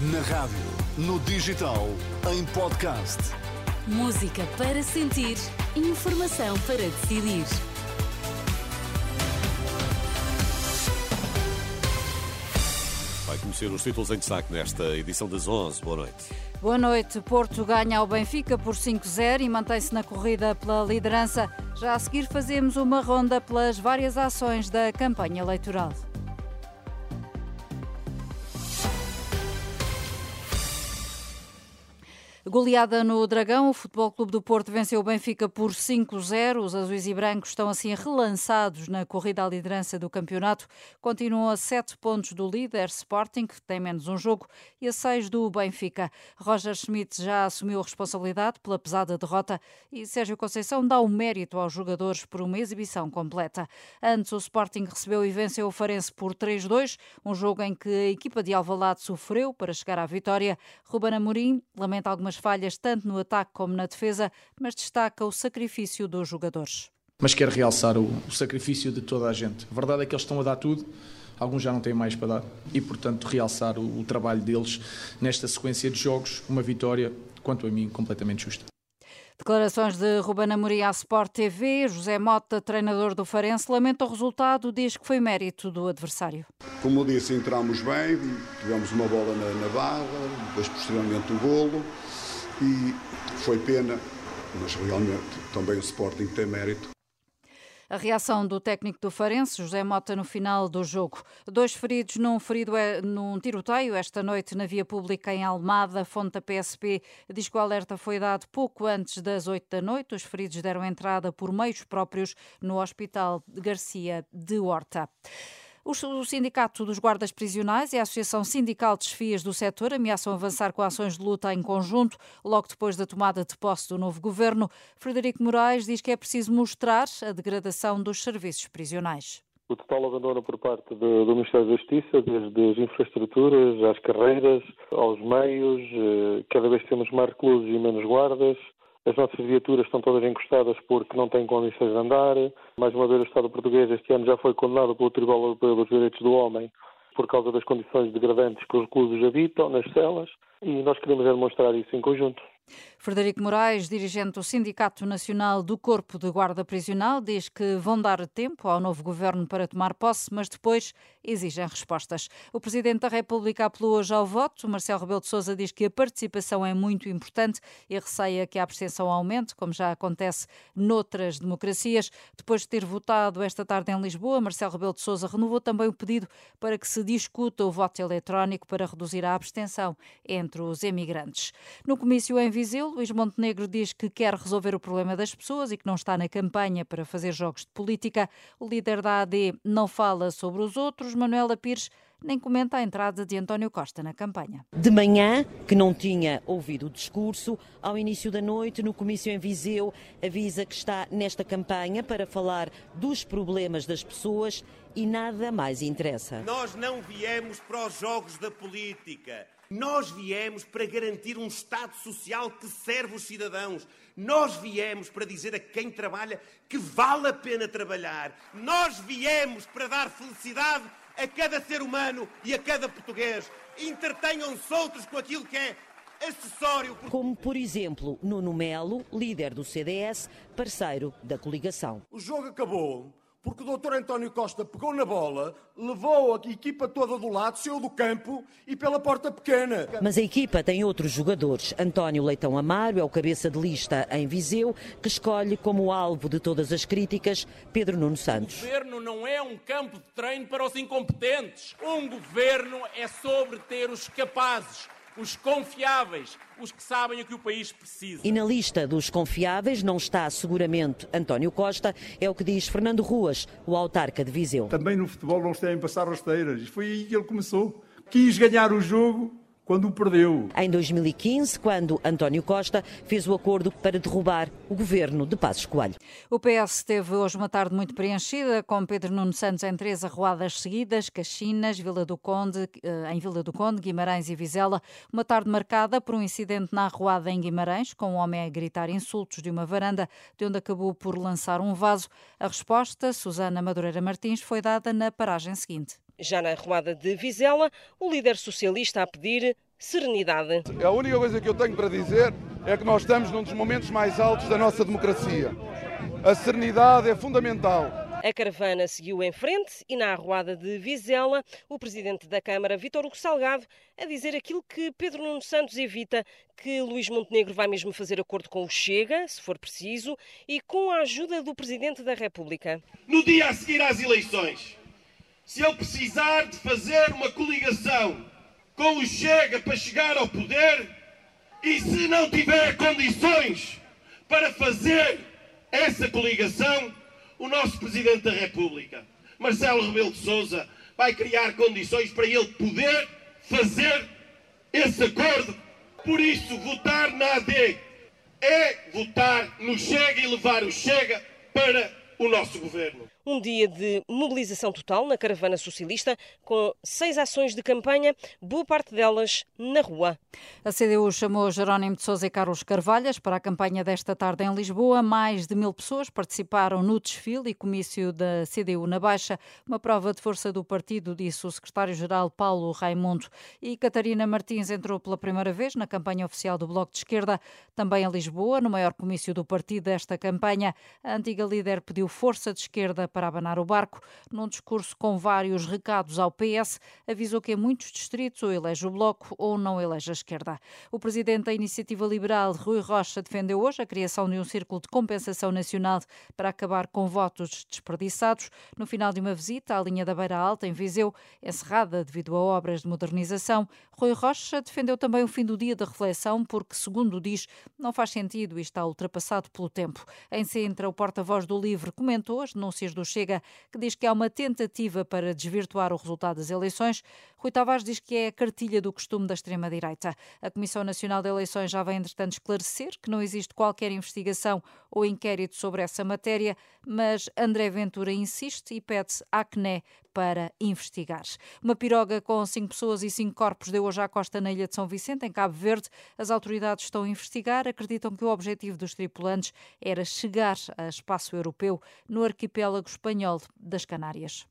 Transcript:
Na rádio, no digital, em podcast. Música para sentir, informação para decidir. Vai conhecer os títulos em destaque nesta edição das 11. Boa noite. Boa noite. Porto ganha ao Benfica por 5-0 e mantém-se na corrida pela liderança. Já a seguir fazemos uma ronda pelas várias ações da campanha eleitoral. Goleada no Dragão, o Futebol Clube do Porto venceu o Benfica por 5-0. Os azuis e brancos estão assim relançados na corrida à liderança do campeonato. Continuam a 7 pontos do líder Sporting, que tem menos um jogo, e a 6 do Benfica. Roger Schmidt já assumiu a responsabilidade pela pesada derrota e Sérgio Conceição dá o mérito aos jogadores por uma exibição completa. Antes, o Sporting recebeu e venceu o Farense por 3-2, um jogo em que a equipa de Alvalade sofreu para chegar à vitória. Ruben Amorim lamenta algumas algumas falhas tanto no ataque como na defesa, mas destaca o sacrifício dos jogadores. Mas quero realçar o, o sacrifício de toda a gente. A verdade é que eles estão a dar tudo, alguns já não têm mais para dar. E, portanto, realçar o, o trabalho deles nesta sequência de jogos, uma vitória, quanto a mim, completamente justa. Declarações de Ruben Amorim à Sport TV. José Mota, treinador do Farense, lamenta o resultado, diz que foi mérito do adversário. Como eu disse, entramos bem, tivemos uma bola na, na barra, depois posteriormente o golo e foi pena, mas realmente também o Sporting tem mérito. A reação do técnico do Farense, José Mota, no final do jogo. Dois feridos num ferido é, num tiroteio esta noite na via pública em Almada. Fonte da PSP diz que o alerta foi dado pouco antes das oito da noite. Os feridos deram entrada por meios próprios no Hospital Garcia de Horta. O Sindicato dos Guardas Prisionais e a Associação Sindical de Desfias do setor ameaçam avançar com ações de luta em conjunto, logo depois da tomada de posse do novo governo. Frederico Moraes diz que é preciso mostrar a degradação dos serviços prisionais. O total abandono por parte do, do Ministério da Justiça, desde as infraestruturas, às carreiras, aos meios, eh, cada vez temos mais reclusos e menos guardas, as nossas viaturas estão todas encostadas porque não têm condições de andar. Mais uma vez, o Estado português este ano já foi condenado pelo Tribunal Europeu dos Direitos do Homem por causa das condições degradantes que os reclusos habitam nas celas e nós queremos demonstrar isso em conjunto. Frederico Moraes, dirigente do Sindicato Nacional do Corpo de Guarda Prisional, diz que vão dar tempo ao novo governo para tomar posse, mas depois exigem respostas. O Presidente da República apelou hoje ao voto. Marcelo Rebelo de Sousa diz que a participação é muito importante e receia que a abstenção aumente, como já acontece noutras democracias. Depois de ter votado esta tarde em Lisboa, Marcelo Rebelo de Sousa renovou também o pedido para que se discuta o voto eletrónico para reduzir a abstenção entre os emigrantes. No comício em Viseu, Luís Montenegro diz que quer resolver o problema das pessoas e que não está na campanha para fazer jogos de política. O líder da AD não fala sobre os outros. Manuela Pires nem comenta a entrada de António Costa na campanha. De manhã, que não tinha ouvido o discurso, ao início da noite, no comício em Viseu, avisa que está nesta campanha para falar dos problemas das pessoas e nada mais interessa. Nós não viemos para os jogos da política. Nós viemos para garantir um Estado social que serve os cidadãos. Nós viemos para dizer a quem trabalha que vale a pena trabalhar. Nós viemos para dar felicidade a cada ser humano e a cada português. Entretenham-se outros com aquilo que é acessório. Como, por exemplo, Nuno Melo, líder do CDS, parceiro da coligação. O jogo acabou porque o doutor António Costa pegou na bola, levou a equipa toda do lado, saiu do campo e pela porta pequena. Mas a equipa tem outros jogadores. António Leitão Amaro é o cabeça de lista em Viseu, que escolhe como alvo de todas as críticas Pedro Nuno Santos. O governo não é um campo de treino para os incompetentes. Um governo é sobre ter os capazes os confiáveis, os que sabem o que o país precisa. E na lista dos confiáveis não está seguramente António Costa, é o que diz Fernando Ruas, o autarca de Viseu. Também no futebol não se devem passar rasteiras. Foi aí que ele começou. Quis ganhar o jogo quando o perdeu. Em 2015, quando António Costa fez o acordo para derrubar o governo de Passos Coelho. O PS teve hoje uma tarde muito preenchida, com Pedro Nuno Santos em três arruadas seguidas, Caxinas, Vila do Conde, eh, em Vila do Conde, Guimarães e Vizela. Uma tarde marcada por um incidente na arruada em Guimarães, com um homem a gritar insultos de uma varanda, de onde acabou por lançar um vaso. A resposta, Susana Madureira Martins, foi dada na paragem seguinte. Já na arrumada de Vizela, o líder socialista a pedir serenidade. A única coisa que eu tenho para dizer é que nós estamos num dos momentos mais altos da nossa democracia. A serenidade é fundamental. A caravana seguiu em frente e na arruada de Vizela, o presidente da Câmara, Vítor Hugo Salgado, a dizer aquilo que Pedro Nuno Santos evita, que Luís Montenegro vai mesmo fazer acordo com o Chega, se for preciso, e com a ajuda do presidente da República. No dia a seguir às eleições, se ele precisar de fazer uma coligação com o Chega para chegar ao poder, e se não tiver condições para fazer essa coligação, o nosso Presidente da República, Marcelo Rebelo de Sousa, vai criar condições para ele poder fazer esse acordo. Por isso, votar na AD é votar no Chega e levar o Chega para o nosso governo. Um dia de mobilização total na caravana socialista, com seis ações de campanha, boa parte delas na rua. A CDU chamou Jerónimo de Sousa e Carlos Carvalhas para a campanha desta tarde em Lisboa. Mais de mil pessoas participaram no desfile e comício da CDU na Baixa, uma prova de força do partido, disse o secretário-geral Paulo Raimundo. E Catarina Martins entrou pela primeira vez na campanha oficial do Bloco de Esquerda, também em Lisboa, no maior comício do partido desta campanha. A antiga líder pediu força de esquerda para abanar o barco. Num discurso com vários recados ao PS, avisou que em muitos distritos ou elege o Bloco ou não elege a esquerda. O presidente da Iniciativa Liberal, Rui Rocha, defendeu hoje a criação de um círculo de compensação nacional para acabar com votos desperdiçados. No final de uma visita à linha da Beira Alta, em Viseu, encerrada devido a obras de modernização, Rui Rocha defendeu também o fim do dia da reflexão, porque, segundo diz, não faz sentido e está ultrapassado pelo tempo. Em Sintra, o porta-voz do LIVRE comentou as denúncias do Chega, que diz que há uma tentativa para desvirtuar o resultado das eleições. Rui Tavares diz que é a cartilha do costume da extrema-direita. A Comissão Nacional de Eleições já vem, entretanto, esclarecer que não existe qualquer investigação ou inquérito sobre essa matéria, mas André Ventura insiste e pede à CNE para investigar. Uma piroga com cinco pessoas e cinco corpos deu hoje à costa na ilha de São Vicente, em Cabo Verde. As autoridades estão a investigar, acreditam que o objetivo dos tripulantes era chegar a espaço europeu no arquipélago espanhol das Canárias.